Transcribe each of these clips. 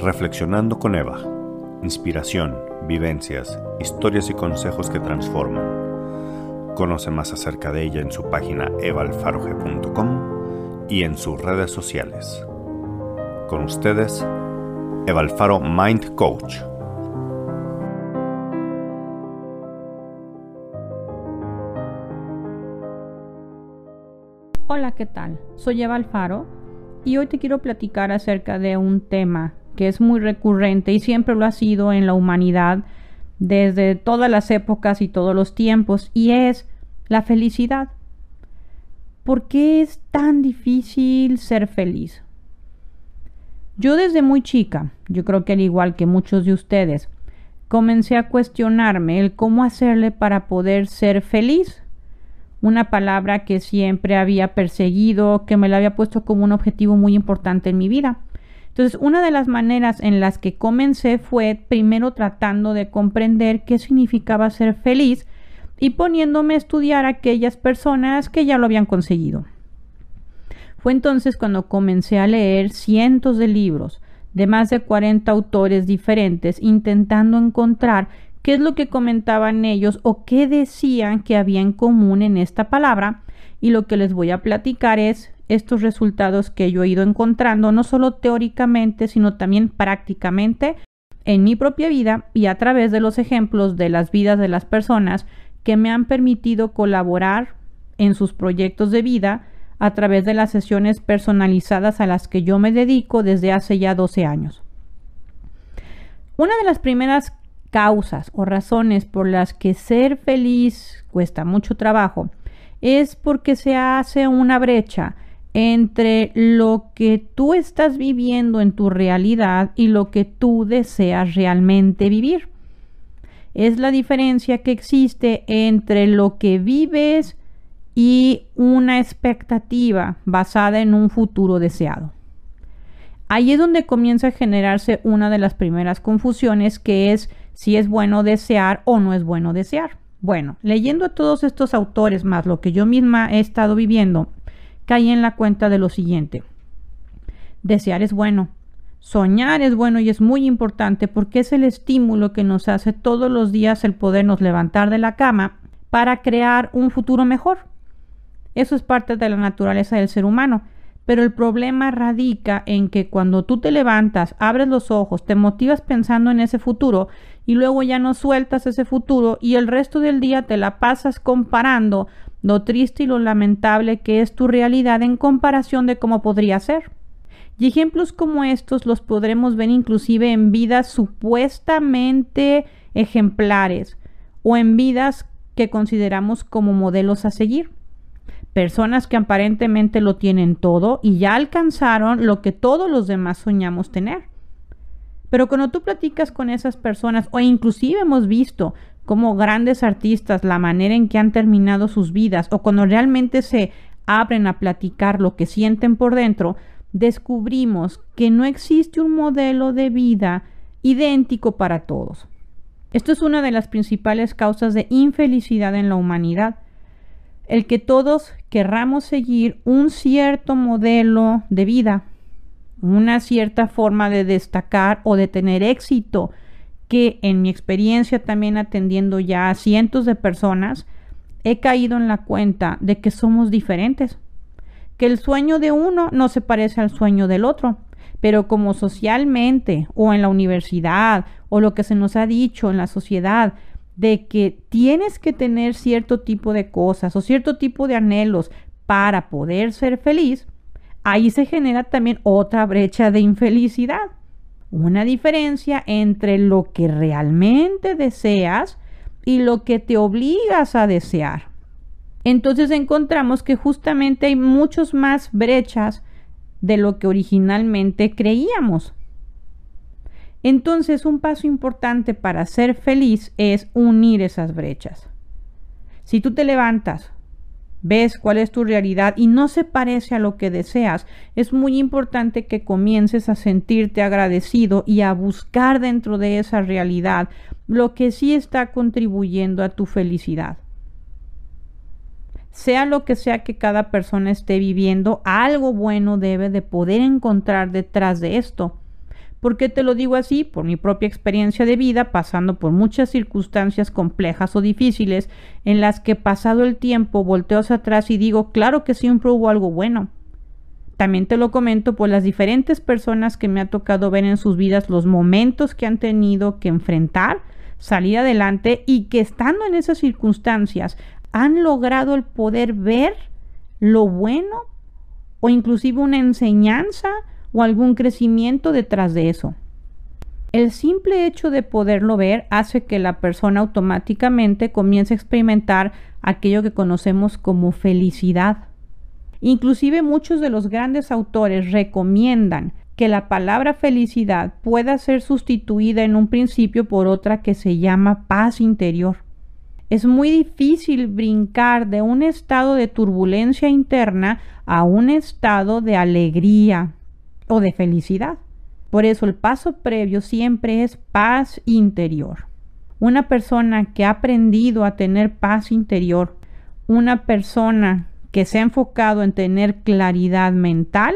Reflexionando con Eva. Inspiración, vivencias, historias y consejos que transforman. Conoce más acerca de ella en su página evalfaroge.com y en sus redes sociales. Con ustedes, Eva Alfaro Mind Coach. Hola, ¿qué tal? Soy Eva Alfaro y hoy te quiero platicar acerca de un tema que es muy recurrente y siempre lo ha sido en la humanidad desde todas las épocas y todos los tiempos, y es la felicidad. ¿Por qué es tan difícil ser feliz? Yo desde muy chica, yo creo que al igual que muchos de ustedes, comencé a cuestionarme el cómo hacerle para poder ser feliz. Una palabra que siempre había perseguido, que me la había puesto como un objetivo muy importante en mi vida. Entonces, una de las maneras en las que comencé fue primero tratando de comprender qué significaba ser feliz y poniéndome a estudiar a aquellas personas que ya lo habían conseguido. Fue entonces cuando comencé a leer cientos de libros de más de 40 autores diferentes intentando encontrar qué es lo que comentaban ellos o qué decían que había en común en esta palabra y lo que les voy a platicar es estos resultados que yo he ido encontrando, no solo teóricamente, sino también prácticamente en mi propia vida y a través de los ejemplos de las vidas de las personas que me han permitido colaborar en sus proyectos de vida a través de las sesiones personalizadas a las que yo me dedico desde hace ya 12 años. Una de las primeras causas o razones por las que ser feliz cuesta mucho trabajo es porque se hace una brecha entre lo que tú estás viviendo en tu realidad y lo que tú deseas realmente vivir. Es la diferencia que existe entre lo que vives y una expectativa basada en un futuro deseado. Ahí es donde comienza a generarse una de las primeras confusiones que es si es bueno desear o no es bueno desear. Bueno, leyendo a todos estos autores más lo que yo misma he estado viviendo, caí en la cuenta de lo siguiente. Desear es bueno, soñar es bueno y es muy importante porque es el estímulo que nos hace todos los días el podernos levantar de la cama para crear un futuro mejor. Eso es parte de la naturaleza del ser humano. Pero el problema radica en que cuando tú te levantas, abres los ojos, te motivas pensando en ese futuro y luego ya no sueltas ese futuro y el resto del día te la pasas comparando lo triste y lo lamentable que es tu realidad en comparación de cómo podría ser. Y ejemplos como estos los podremos ver inclusive en vidas supuestamente ejemplares o en vidas que consideramos como modelos a seguir personas que aparentemente lo tienen todo y ya alcanzaron lo que todos los demás soñamos tener. Pero cuando tú platicas con esas personas, o inclusive hemos visto como grandes artistas, la manera en que han terminado sus vidas, o cuando realmente se abren a platicar lo que sienten por dentro, descubrimos que no existe un modelo de vida idéntico para todos. Esto es una de las principales causas de infelicidad en la humanidad el que todos querramos seguir un cierto modelo de vida, una cierta forma de destacar o de tener éxito, que en mi experiencia también atendiendo ya a cientos de personas, he caído en la cuenta de que somos diferentes, que el sueño de uno no se parece al sueño del otro, pero como socialmente o en la universidad o lo que se nos ha dicho en la sociedad de que tienes que tener cierto tipo de cosas o cierto tipo de anhelos para poder ser feliz, ahí se genera también otra brecha de infelicidad. Una diferencia entre lo que realmente deseas y lo que te obligas a desear. Entonces encontramos que justamente hay muchos más brechas de lo que originalmente creíamos. Entonces, un paso importante para ser feliz es unir esas brechas. Si tú te levantas, ves cuál es tu realidad y no se parece a lo que deseas, es muy importante que comiences a sentirte agradecido y a buscar dentro de esa realidad lo que sí está contribuyendo a tu felicidad. Sea lo que sea que cada persona esté viviendo, algo bueno debe de poder encontrar detrás de esto ¿Por qué te lo digo así? Por mi propia experiencia de vida, pasando por muchas circunstancias complejas o difíciles, en las que pasado el tiempo volteo hacia atrás y digo, claro que siempre hubo algo bueno. También te lo comento por las diferentes personas que me ha tocado ver en sus vidas, los momentos que han tenido que enfrentar, salir adelante y que estando en esas circunstancias han logrado el poder ver lo bueno o inclusive una enseñanza o algún crecimiento detrás de eso. El simple hecho de poderlo ver hace que la persona automáticamente comience a experimentar aquello que conocemos como felicidad. Inclusive muchos de los grandes autores recomiendan que la palabra felicidad pueda ser sustituida en un principio por otra que se llama paz interior. Es muy difícil brincar de un estado de turbulencia interna a un estado de alegría o de felicidad. Por eso el paso previo siempre es paz interior. Una persona que ha aprendido a tener paz interior, una persona que se ha enfocado en tener claridad mental,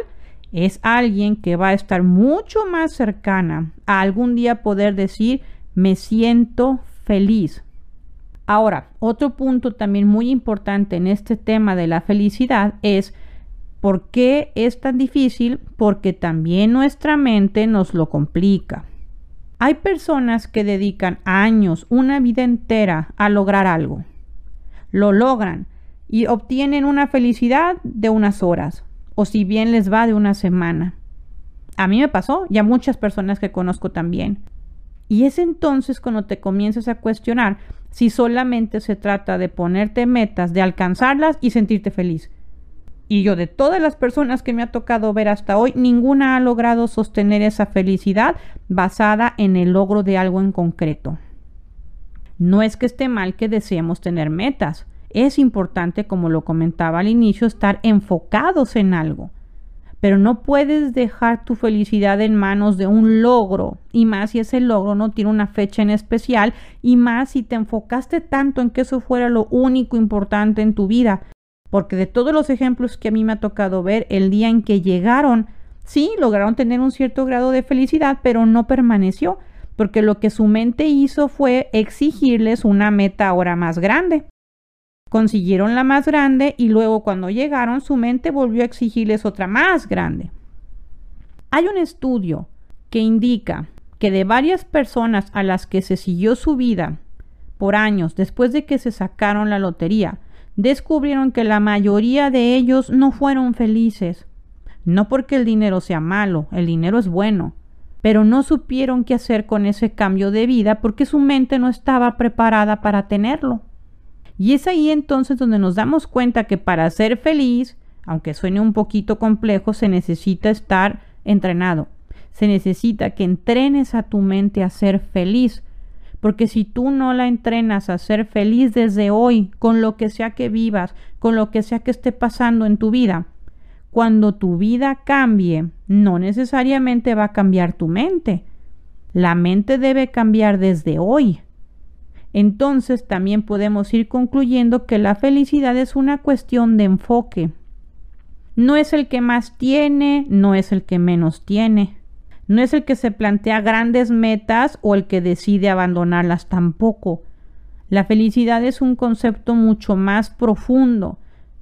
es alguien que va a estar mucho más cercana a algún día poder decir me siento feliz. Ahora, otro punto también muy importante en este tema de la felicidad es ¿por qué es tan difícil? Porque también nuestra mente nos lo complica. Hay personas que dedican años, una vida entera a lograr algo. Lo logran y obtienen una felicidad de unas horas o si bien les va de una semana. A mí me pasó y a muchas personas que conozco también. Y es entonces cuando te comienzas a cuestionar si solamente se trata de ponerte metas, de alcanzarlas y sentirte feliz. Y yo de todas las personas que me ha tocado ver hasta hoy, ninguna ha logrado sostener esa felicidad basada en el logro de algo en concreto. No es que esté mal que deseemos tener metas. Es importante, como lo comentaba al inicio, estar enfocados en algo. Pero no puedes dejar tu felicidad en manos de un logro, y más si ese logro no tiene una fecha en especial, y más si te enfocaste tanto en que eso fuera lo único importante en tu vida. Porque de todos los ejemplos que a mí me ha tocado ver, el día en que llegaron, sí, lograron tener un cierto grado de felicidad, pero no permaneció, porque lo que su mente hizo fue exigirles una meta ahora más grande. Consiguieron la más grande y luego cuando llegaron su mente volvió a exigirles otra más grande. Hay un estudio que indica que de varias personas a las que se siguió su vida por años después de que se sacaron la lotería, descubrieron que la mayoría de ellos no fueron felices. No porque el dinero sea malo, el dinero es bueno, pero no supieron qué hacer con ese cambio de vida porque su mente no estaba preparada para tenerlo. Y es ahí entonces donde nos damos cuenta que para ser feliz, aunque suene un poquito complejo, se necesita estar entrenado. Se necesita que entrenes a tu mente a ser feliz. Porque si tú no la entrenas a ser feliz desde hoy, con lo que sea que vivas, con lo que sea que esté pasando en tu vida, cuando tu vida cambie, no necesariamente va a cambiar tu mente. La mente debe cambiar desde hoy entonces también podemos ir concluyendo que la felicidad es una cuestión de enfoque. No es el que más tiene, no es el que menos tiene. No es el que se plantea grandes metas o el que decide abandonarlas tampoco. La felicidad es un concepto mucho más profundo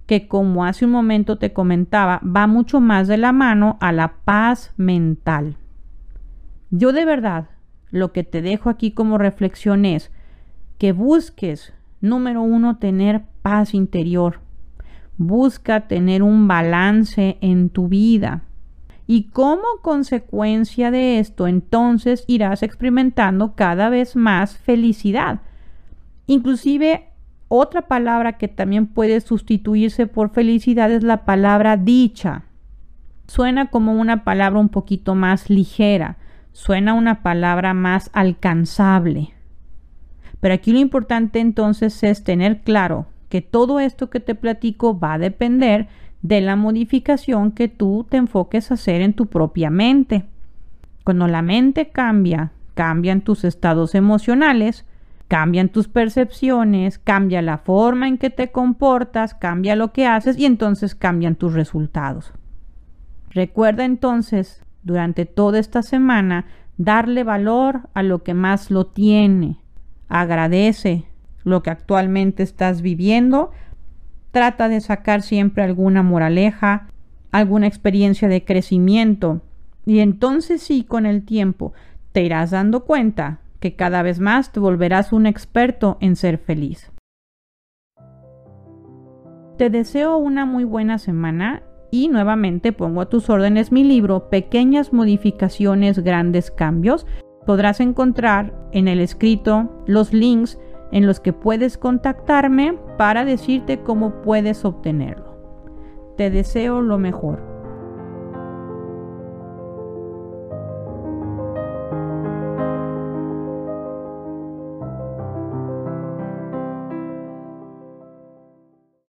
que, como hace un momento te comentaba, va mucho más de la mano a la paz mental. Yo de verdad, lo que te dejo aquí como reflexión es, que busques, número uno, tener paz interior. Busca tener un balance en tu vida. Y como consecuencia de esto, entonces irás experimentando cada vez más felicidad. Inclusive, otra palabra que también puede sustituirse por felicidad es la palabra dicha. Suena como una palabra un poquito más ligera, suena una palabra más alcanzable. Pero aquí lo importante entonces es tener claro que todo esto que te platico va a depender de la modificación que tú te enfoques a hacer en tu propia mente. Cuando la mente cambia, cambian tus estados emocionales, cambian tus percepciones, cambia la forma en que te comportas, cambia lo que haces y entonces cambian tus resultados. Recuerda entonces durante toda esta semana darle valor a lo que más lo tiene. Agradece lo que actualmente estás viviendo. Trata de sacar siempre alguna moraleja, alguna experiencia de crecimiento. Y entonces sí, con el tiempo, te irás dando cuenta que cada vez más te volverás un experto en ser feliz. Te deseo una muy buena semana y nuevamente pongo a tus órdenes mi libro Pequeñas modificaciones, grandes cambios. Podrás encontrar en el escrito los links en los que puedes contactarme para decirte cómo puedes obtenerlo. Te deseo lo mejor.